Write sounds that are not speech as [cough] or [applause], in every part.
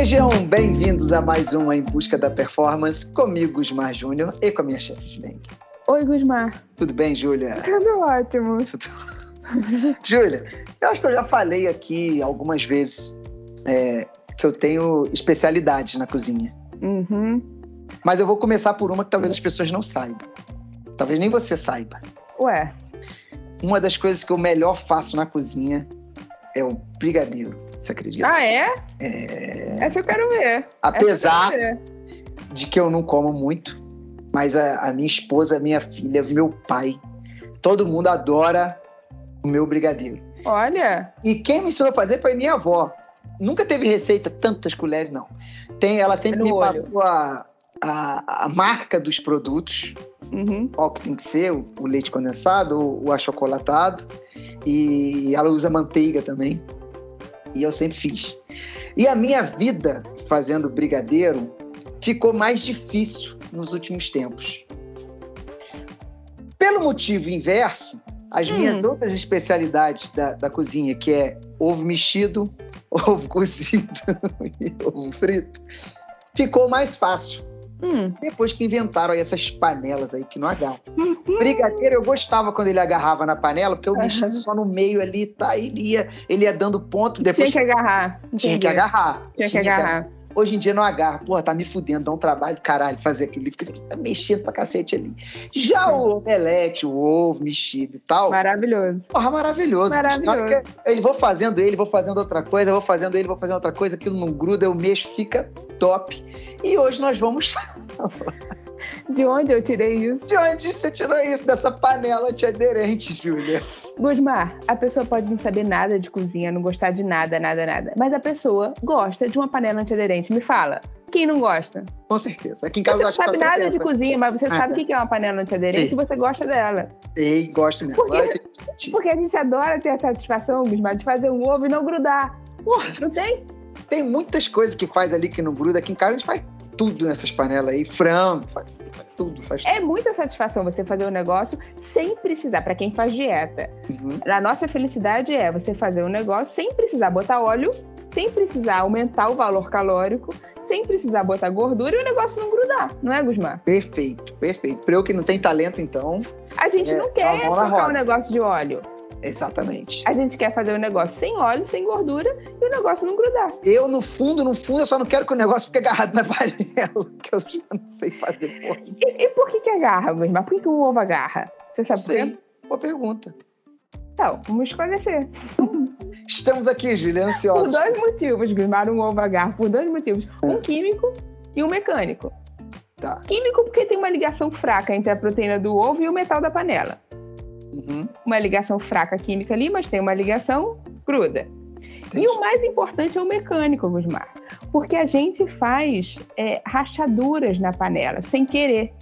Sejam bem-vindos a mais um Em Busca da Performance, comigo, Gusmar Júnior, e com a minha chefe, Juliane. Oi, Gusmar. Tudo bem, Júlia? Tudo ótimo. Tudo... [laughs] Júlia, eu acho que eu já falei aqui algumas vezes é, que eu tenho especialidades na cozinha. Uhum. Mas eu vou começar por uma que talvez as pessoas não saibam. Talvez nem você saiba. Ué? Uma das coisas que eu melhor faço na cozinha é o brigadeiro. Você acredita? Ah, é? É. Essa eu quero ver. Apesar quero ver. de que eu não como muito, mas a, a minha esposa, a minha filha, meu pai, todo mundo adora o meu brigadeiro. Olha! E quem me ensinou a fazer foi minha avó. Nunca teve receita, tantas colheres, não. Tem, ela sempre me olho. passou a, a, a, marca dos produtos, uhum. qual que tem que ser, o, o leite condensado, o, o achocolatado, e ela usa manteiga também. E eu sempre fiz. E a minha vida fazendo brigadeiro ficou mais difícil nos últimos tempos. Pelo motivo inverso, as hum. minhas outras especialidades da, da cozinha, que é ovo mexido, [laughs] ovo cozido e ovo frito, ficou mais fácil. Hum. Depois que inventaram essas panelas aí que não agarram. Uhum. Brigadeiro, eu gostava quando ele agarrava na panela, porque eu uhum. mexia só no meio ali, tá? Ele ia, ele ia dando ponto. Depois... Tinha que agarrar. Tinha que agarrar. Tinha, Tinha que agarrar. Que... Hoje em dia não agarra. Porra, tá me fudendo, dá um trabalho de caralho fazer aquilo. Tá mexendo pra cacete ali. Já o omelete, o ovo mexido e tal. Maravilhoso. Porra, maravilhoso. Maravilhoso. Eu vou fazendo ele, vou fazendo outra coisa, vou fazendo ele, vou fazendo outra coisa, aquilo não gruda, eu mexo, fica top. E hoje nós vamos [laughs] [laughs] De onde eu tirei isso? De onde você tirou isso? Dessa panela antiaderente, Júlia? Gusmar, a pessoa pode não saber nada de cozinha, não gostar de nada, nada, nada. Mas a pessoa gosta de uma panela antiaderente. Me fala, quem não gosta? Com certeza. Aqui em casa você não sabe nada de cozinha, mas você ah, sabe o que é uma panela antiaderente e você gosta dela. Ei, gosto mesmo. Porque, porque a gente adora ter a satisfação, Gusmar, de fazer um ovo e não grudar. Porra, não tem? Tem muitas coisas que faz ali que não gruda. Aqui em casa a gente faz tudo nessas panelas aí, frango, faz, faz tudo, faz É muita satisfação você fazer um negócio sem precisar, para quem faz dieta. Uhum. A nossa felicidade é você fazer um negócio sem precisar botar óleo, sem precisar aumentar o valor calórico, sem precisar botar gordura e o negócio não grudar, não é, Gusmar? Perfeito, perfeito. Para eu que não tenho talento, então. A gente é, não quer chocar o um negócio de óleo. Exatamente. A gente quer fazer o um negócio sem óleo, sem gordura e o negócio não grudar. Eu, no fundo, no fundo, eu só não quero que o negócio fique agarrado na [laughs] panela, que eu já não sei fazer porra. E, e por que que agarra, irmão? Por que, que o ovo agarra? Você sabe sei. por quê? Boa pergunta. Então, vamos esclarecer. Estamos aqui, Julia, ansiosos. Por dois motivos, Grismar, um ovo agarra. Por dois motivos. Um é. químico e um mecânico. Tá. Químico porque tem uma ligação fraca entre a proteína do ovo e o metal da panela. Uhum. Uma ligação fraca química ali, mas tem uma ligação cruda. Entendi. E o mais importante é o mecânico, Gusmar. Porque a gente faz é, rachaduras na panela, sem querer.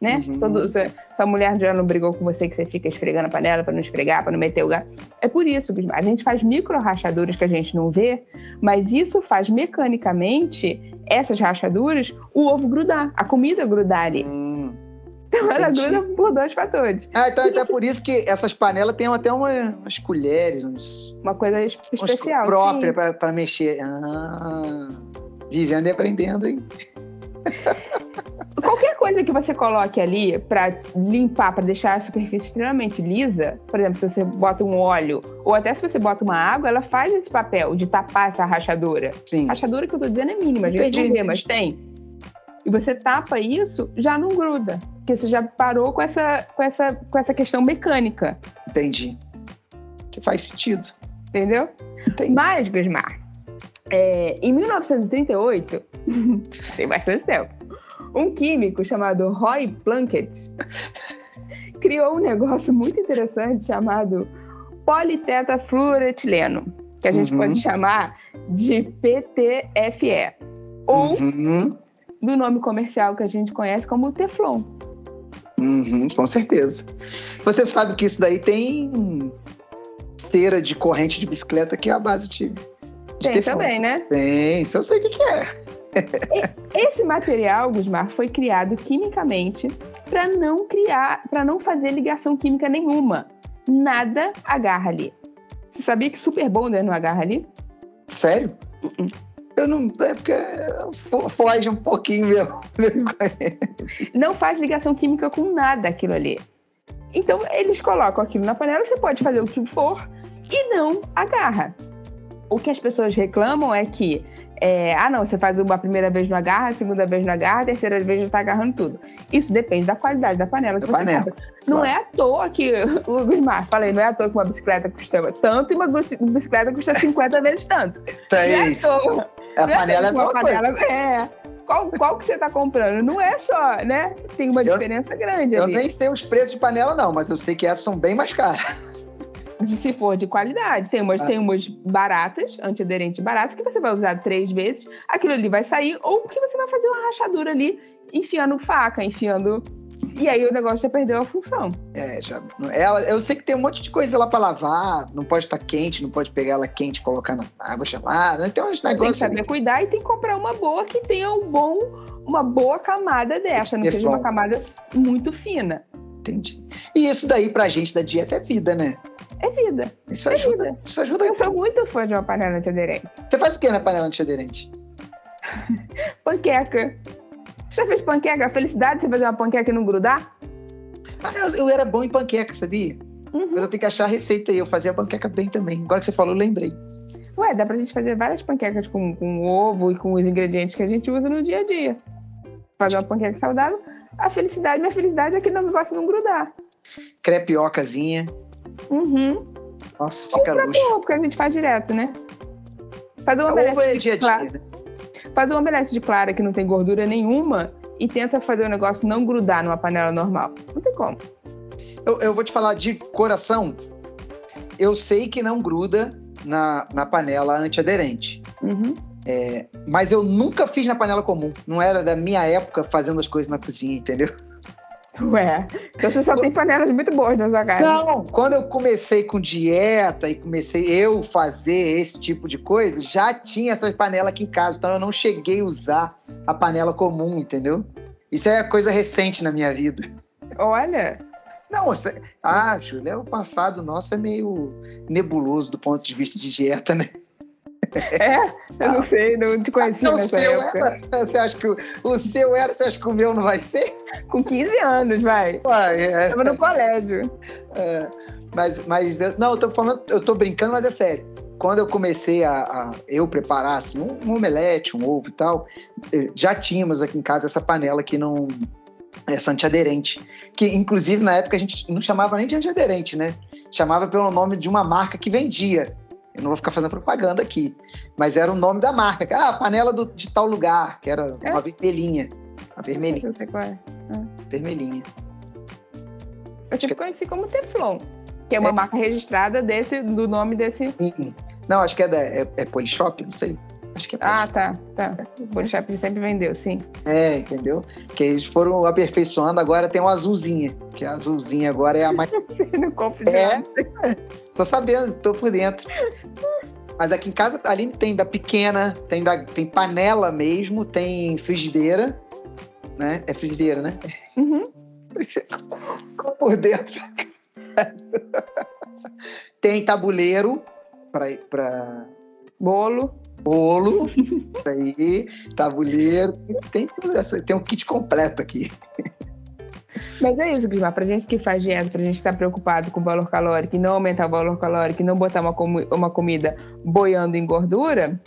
Né? Uhum. Todo, sua, sua, mulher já não brigou com você que você fica esfregando a panela para não esfregar, para não meter o gato. É por isso, Gusmar. A gente faz micro rachaduras que a gente não vê, mas isso faz mecanicamente essas rachaduras, o ovo grudar, a comida grudar ali. Uhum. Então ela gruda por dois fatores. Ah, então é por isso que essas panelas têm até uma, umas colheres, uns. Uma coisa especial. Própria para mexer. Ah, vivendo e aprendendo, hein? Qualquer coisa que você coloque ali para limpar, para deixar a superfície extremamente lisa, por exemplo, se você bota um óleo, ou até se você bota uma água, ela faz esse papel de tapar essa rachadura. Sim. Rachadura que eu tô dizendo é mínima, a gente entendi, não vê, mas tem. E você tapa isso, já não gruda. Porque você já parou com essa, com essa, com essa questão mecânica. Entendi. Que faz sentido. Entendeu? Entendi. Mas, Besmar, é, em 1938, [laughs] tem bastante tempo, um químico chamado Roy Plunkett [laughs] criou um negócio muito interessante chamado politetafluoretileno, que a gente uhum. pode chamar de PTFE. Ou uhum. do nome comercial que a gente conhece como Teflon. Uhum, com certeza. Você sabe que isso daí tem esteira de corrente de bicicleta que é a base de. de tem teflon. também, né? Tem, isso eu sei o que, que é. Esse material, Gusmar, foi criado quimicamente para não criar, para não fazer ligação química nenhuma. Nada agarra ali. Você sabia que Super Bonder não agarra ali? Sério? Uh -uh. Eu não. É porque foge um pouquinho mesmo. [laughs] não faz ligação química com nada aquilo ali. Então, eles colocam aquilo na panela, você pode fazer o que for e não agarra. O que as pessoas reclamam é que é, ah, não, você faz uma primeira vez no agarra, a segunda vez no agarra, a terceira vez já está agarrando tudo. Isso depende da qualidade da panela que da você panela. compra. Não claro. é à toa que [laughs] o Gusmar, falei, não é à toa que uma bicicleta custa tanto e uma bicicleta custa 50 vezes tanto. Isso. É à toa. A não panela é, uma panela, é. Qual, qual que você está comprando? Não é só, né? Tem uma eu, diferença grande eu ali. Eu nem sei os preços de panela, não, mas eu sei que essas são bem mais caras se for de qualidade. Tem umas, ah. tem umas baratas, antiaderentes baratas, que você vai usar três vezes, aquilo ali vai sair, ou que você vai fazer uma rachadura ali, enfiando faca, enfiando. E aí o negócio já perdeu a função. É, já. Ela, eu sei que tem um monte de coisa lá para lavar, não pode estar quente, não pode pegar ela quente e colocar na água gelada. Tem uns negócios. Tem que saber ali. cuidar e tem que comprar uma boa que tenha um bom, uma boa camada dessa, não seja uma camada muito fina. Entendi. E isso daí pra gente da dieta é vida, né? É vida. Isso é ajuda. Vida. Isso ajuda. Eu sou muito fã de uma panela antiaderente. Você faz o que na panela antiaderente? [laughs] panqueca. Você já fez panqueca? A felicidade de você fazer uma panqueca e não grudar? Ah, eu, eu era bom em panqueca, sabia? Uhum. Mas eu tenho que achar a receita aí. Eu fazia panqueca bem também. Agora que você falou, eu lembrei. Ué, dá pra gente fazer várias panquecas com, com ovo e com os ingredientes que a gente usa no dia a dia. Fazer uma panqueca saudável. A felicidade, minha felicidade é que não negócio não grudar. Crepiocazinha. Uhum. Nossa, fica luxo. Ovo, porque a gente faz direto, né? Faz um omelete é dia -dia, Né? Faz um omelete de clara que não tem gordura nenhuma e tenta fazer o negócio não grudar numa panela normal. Não tem como. Eu, eu vou te falar de coração. Eu sei que não gruda na, na panela antiaderente. Uhum. É, mas eu nunca fiz na panela comum. Não era da minha época fazendo as coisas na cozinha, entendeu? Ué, então você só tem panelas muito boas na sua casa. Não, quando eu comecei com dieta e comecei eu fazer esse tipo de coisa, já tinha essas panelas aqui em casa, então eu não cheguei a usar a panela comum, entendeu? Isso é coisa recente na minha vida. Olha. Não, ah, Júlia, o passado nosso é meio nebuloso do ponto de vista de dieta, né? [laughs] É? Eu não sei, não te conheci não, nessa época. Era, você acha que o, o, seu era, você acha que o meu não vai ser? Com 15 anos, vai. Uai, é. Tava no colégio. É, mas, mas não, eu tô falando, eu tô brincando, mas é sério. Quando eu comecei a, a eu preparar assim, um, um, omelete, um ovo e tal, já tínhamos aqui em casa essa panela que não essa antiaderente, que inclusive na época a gente não chamava nem de antiaderente, né? Chamava pelo nome de uma marca que vendia eu não vou ficar fazendo propaganda aqui. Mas era o nome da marca. Ah, a panela do, de tal lugar, que era é? uma vermelhinha. A vermelhinha. Eu sei qual é. Ah. Vermelhinha. Eu que... conheci como Teflon, que é uma é. marca registrada desse, do nome desse. Não, acho que é da é, é Polishop, não sei. Acho que é Ah, tá, tá. O Polishop sempre vendeu, sim. É, entendeu? Que eles foram aperfeiçoando, agora tem uma azulzinha. Que a azulzinha agora é a mais. [laughs] no copo de é. [laughs] Tô sabendo, tô por dentro. Mas aqui em casa, ali tem da pequena, tem, da, tem panela mesmo, tem frigideira, né? É frigideira, né? Uhum. por dentro. [laughs] tem tabuleiro para bolo. Bolo, [laughs] aí, tabuleiro, tem, tem um kit completo aqui. Mas é isso, Guilherme, pra gente que faz dieta, pra gente que tá preocupado com o valor calórico e não aumentar o valor calórico e não botar uma, com uma comida boiando em gordura,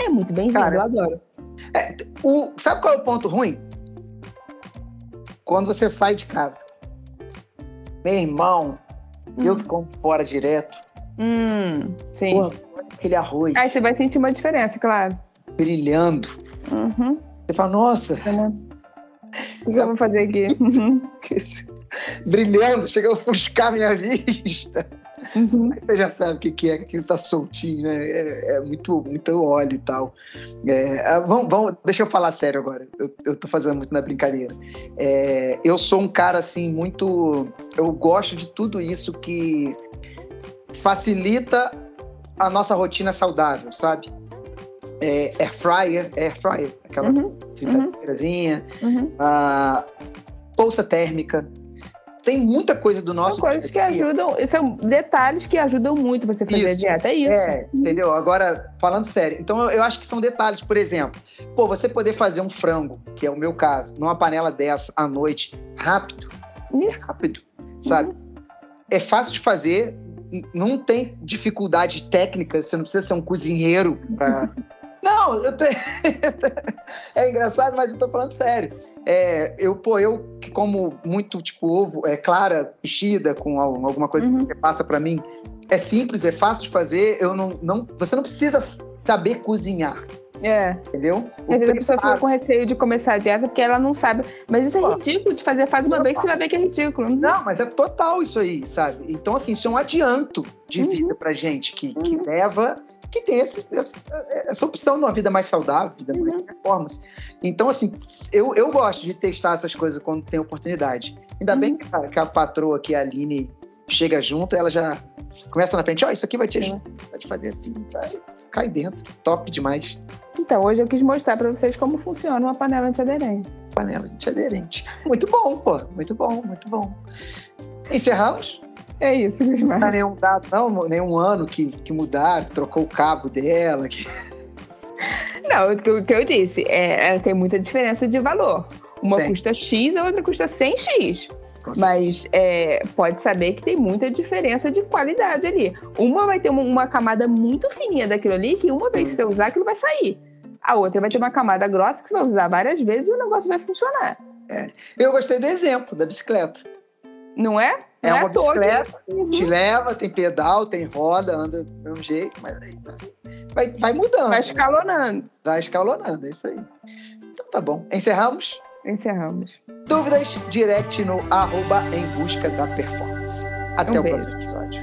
é muito bem-vindo, eu adoro. É, o, sabe qual é o ponto ruim? Quando você sai de casa. Meu irmão, hum. eu que como fora direto. Hum, sim. Porra, aquele arroz. Aí você vai sentir uma diferença, claro. Brilhando. Uhum. Você fala, nossa. O que eu vou fazer aqui? [laughs] Brilhando, chega a ofuscar minha vista. Uhum. Você já sabe o que, que é, que aquilo tá soltinho, né? É, é muito, muito óleo e tal. É, ah, vamos, vamos, deixa eu falar sério agora. Eu, eu tô fazendo muito na brincadeira. É, eu sou um cara assim, muito. Eu gosto de tudo isso que facilita a nossa rotina saudável, sabe? É, air fryer, air fryer, aquela uhum fritadeirazinha, uhum. a bolsa térmica. tem muita coisa do nosso. São coisas que ajudam, são detalhes que ajudam muito você fazer Isso. a dieta, é isso. É, entendeu? Agora, falando sério, então eu acho que são detalhes, por exemplo, pô, você poder fazer um frango, que é o meu caso, numa panela dessa à noite, rápido, Isso. rápido, sabe? É fácil de fazer, não tem dificuldade técnica, você não precisa ser um cozinheiro pra. [laughs] Não, eu te... [laughs] é engraçado, mas eu tô falando sério. É, eu, pô, eu que como muito tipo ovo, é clara, mexida com al- alguma coisa Uhum. que você passa pra mim, é simples, é fácil de fazer. Eu não, não, você não precisa saber cozinhar, É. entendeu? Às vezes a pessoa fica com receio de começar a dieta porque ela não sabe. Mas isso é ridículo de fazer. Faz uma vez que você vai ver que é ridículo. Não, mas é total isso aí, sabe? Então, assim, isso é um adianto de Uhum. vida pra gente, que, que Uhum. leva, que tem esse- essa, essa opção de uma vida mais saudável, vida mais Uhum. performance. Então, assim, eu, eu gosto de testar essas coisas quando tem oportunidade. Ainda bem Uhum. que a, que a patroa aqui, a Aline, chega junto, ela já começa na frente, ó, isso aqui vai te ajudar, vai te fazer assim, vai, cai dentro, top demais. Então, hoje eu quis mostrar pra vocês como funciona uma panela antiaderente. Panela antiaderente. Muito bom, pô, muito bom, muito bom. Encerramos? É isso, Não Gusmar. há nenhum dado, não, nenhum ano que, que mudaram, que trocou o cabo dela. que- Não, o que, eu- o que eu disse, é, ela tem muita diferença de valor. Uma Tem. custa X, a outra custa 100X. Mas é, pode saber que tem muita diferença de qualidade ali. Uma vai ter uma, uma camada muito fininha daquilo ali, que uma vez que você usar, aquilo vai sair. A outra vai ter uma camada grossa que você vai usar várias vezes e o negócio vai funcionar. Eu gostei do exemplo da bicicleta. Não é? É Não uma toa que- bicicleta, Uhum. te leva, tem pedal, tem roda, anda do mesmo jeito, mas aí vai, vai mudando, Vai escalonando. vai escalonando, é isso aí. Então tá bom. Encerramos? Encerramos. Dúvidas? Direct no arroba em busca da performance. Até Um o beijo. próximo episódio.